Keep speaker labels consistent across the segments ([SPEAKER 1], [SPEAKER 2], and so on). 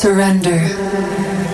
[SPEAKER 1] Surrender.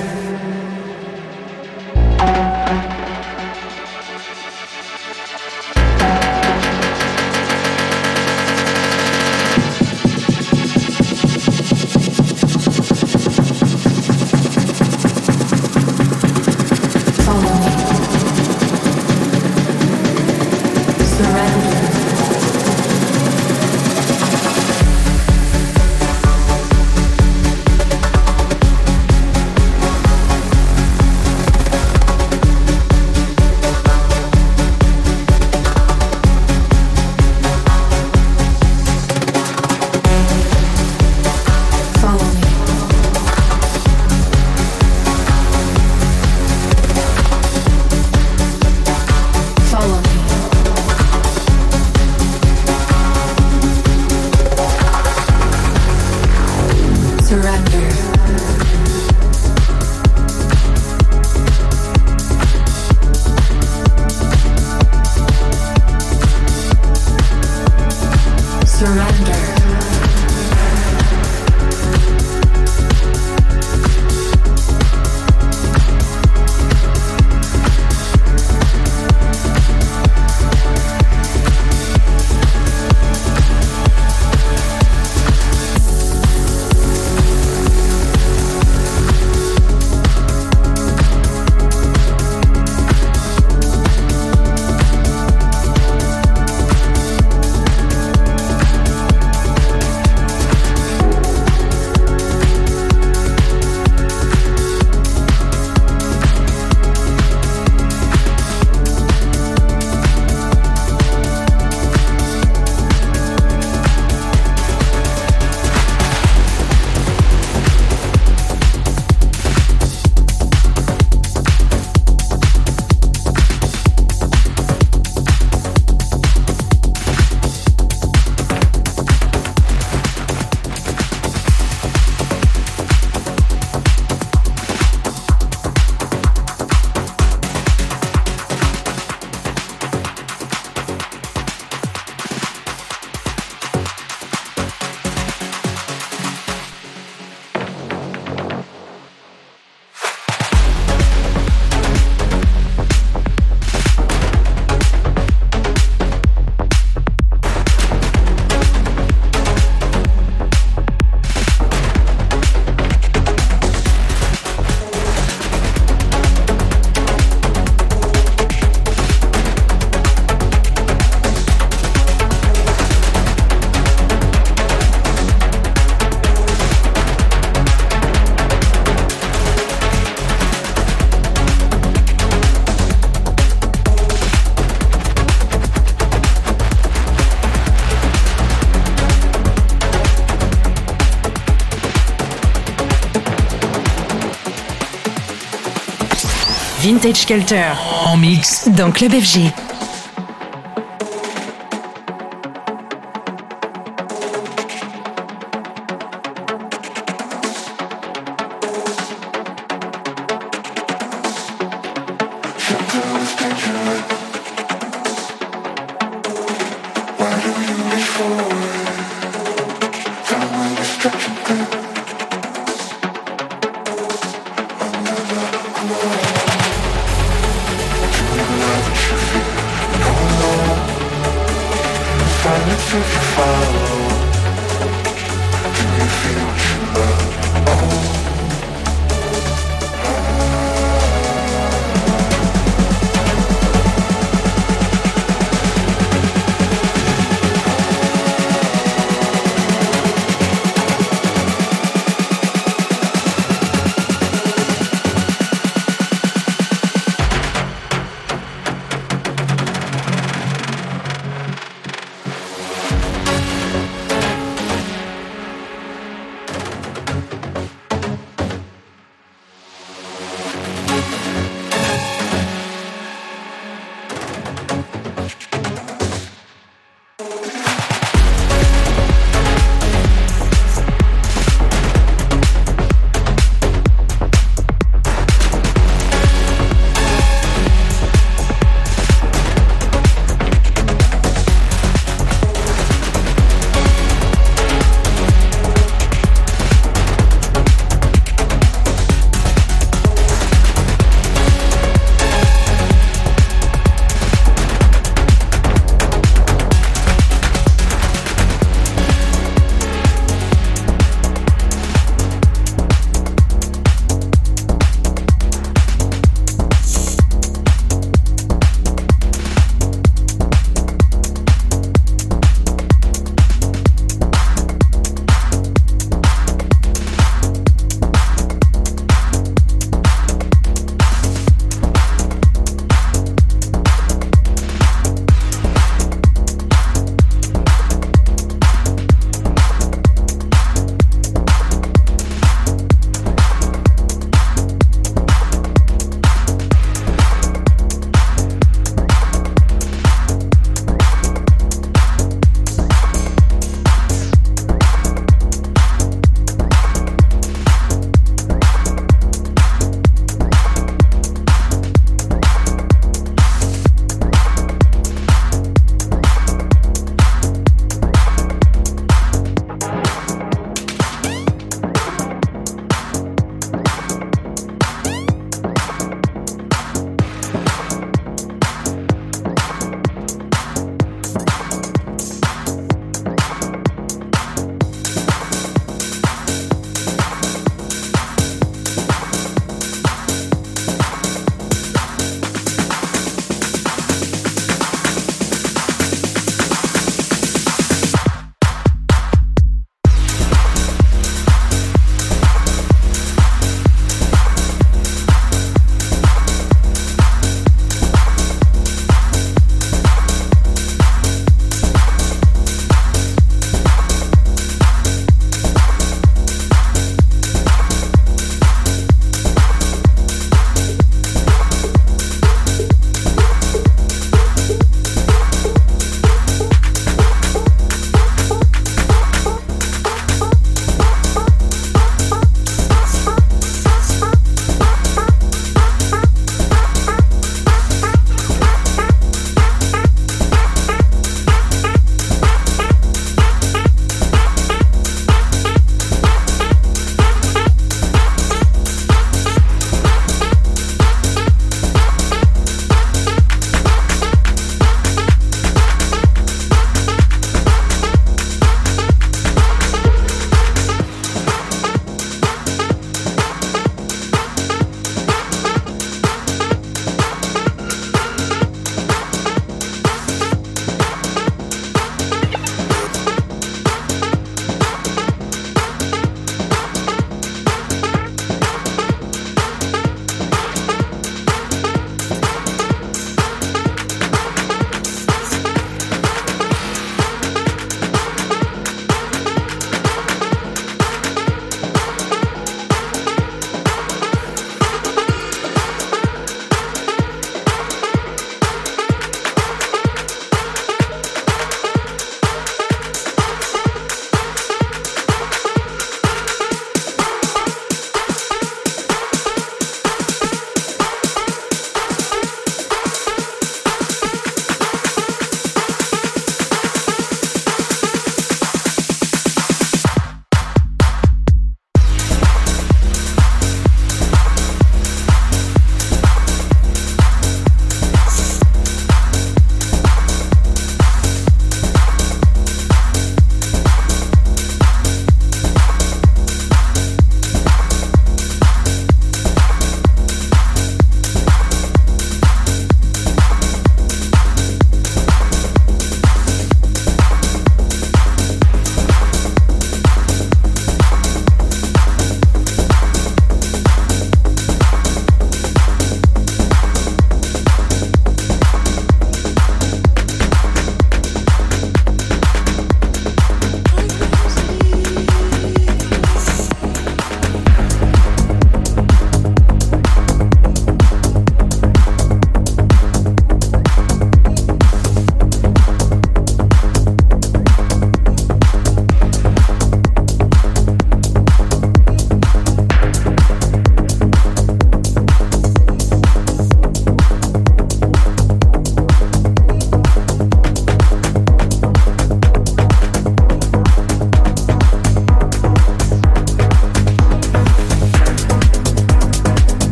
[SPEAKER 2] Vintage Culture.
[SPEAKER 3] En mix.
[SPEAKER 2] Dans Club FG.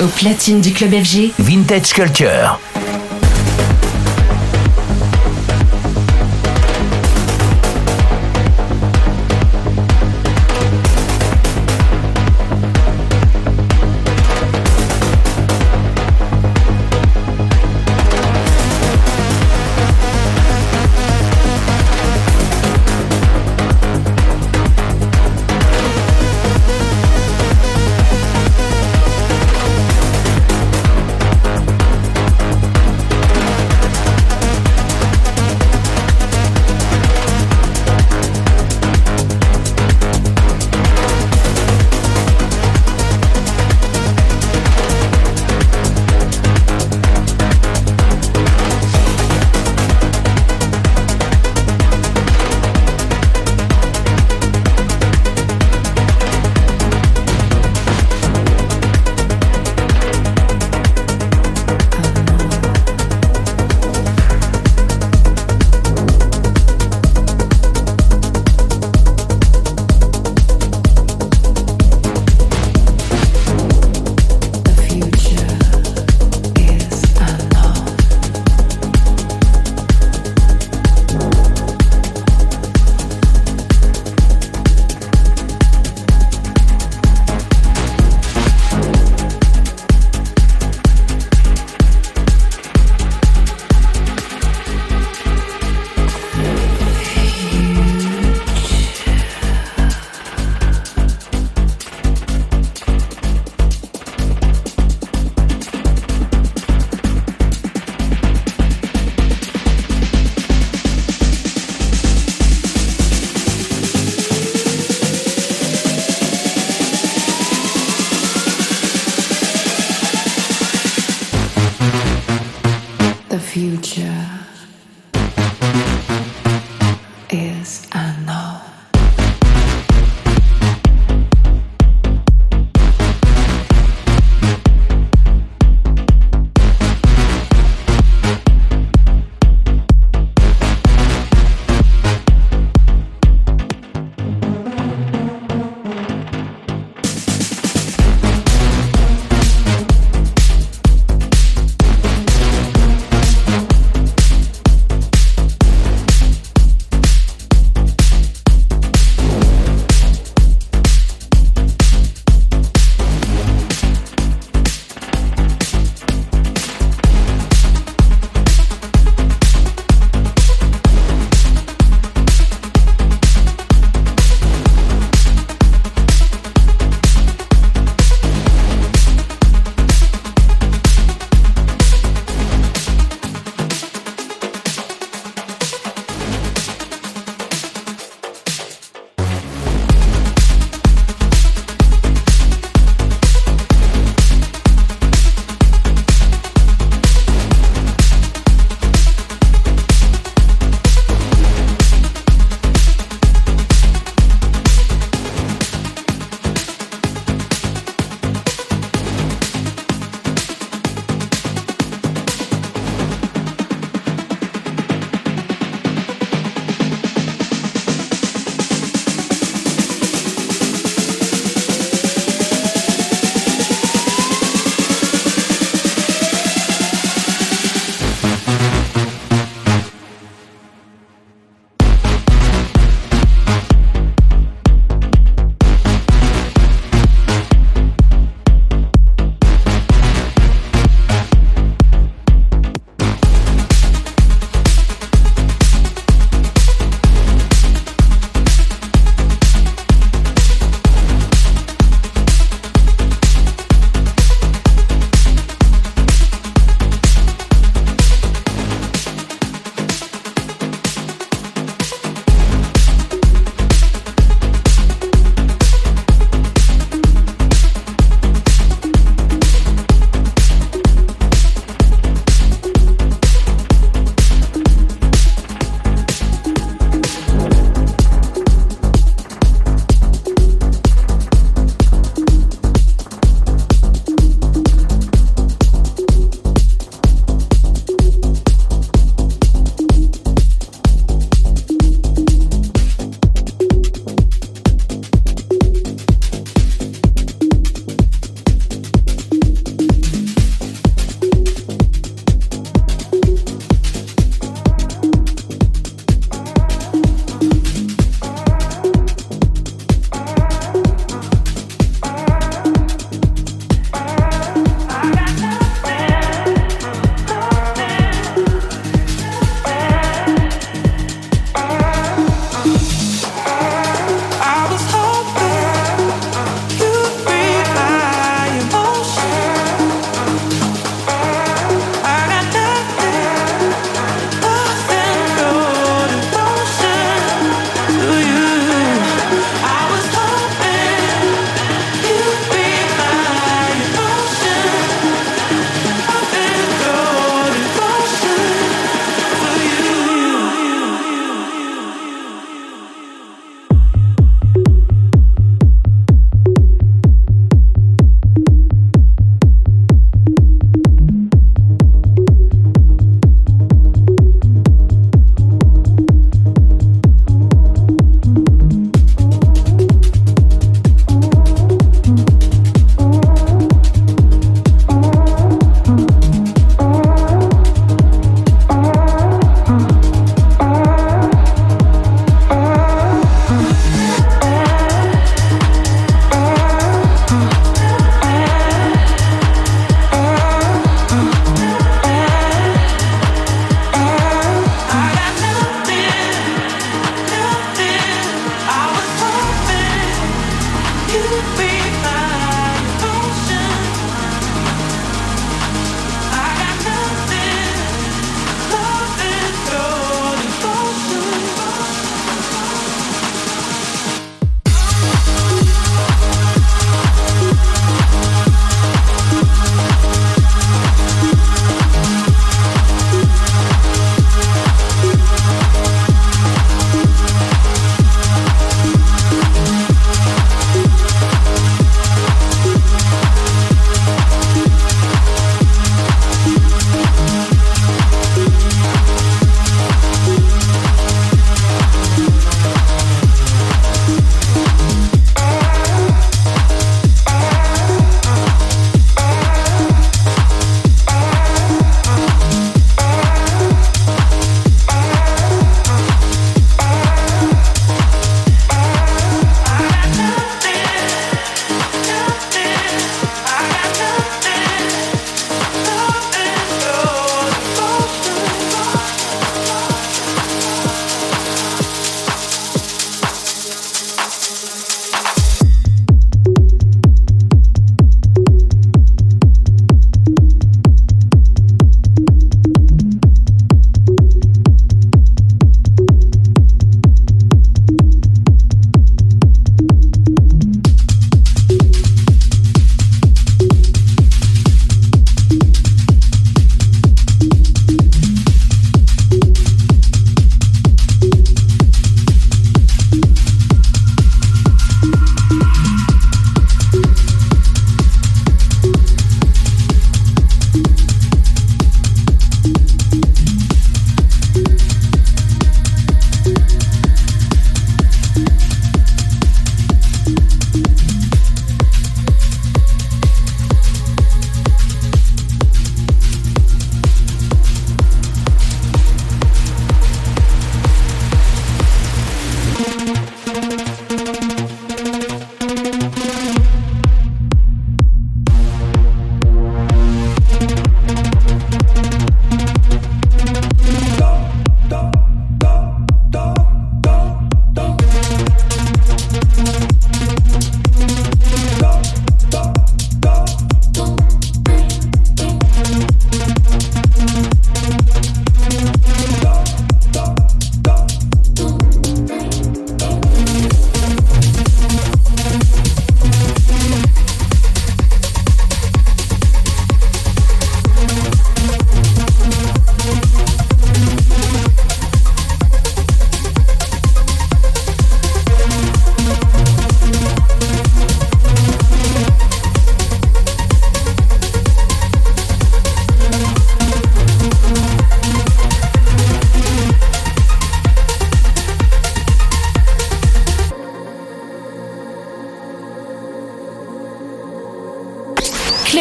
[SPEAKER 2] Au platine du club FG,
[SPEAKER 1] Vintage Culture.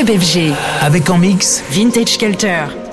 [SPEAKER 2] FG.
[SPEAKER 3] Avec en mix
[SPEAKER 2] Vintage Culture.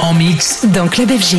[SPEAKER 3] En mix
[SPEAKER 2] Dans Club FG.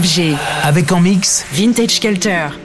[SPEAKER 2] FG,
[SPEAKER 3] Avec en mix
[SPEAKER 2] Vintage Culture.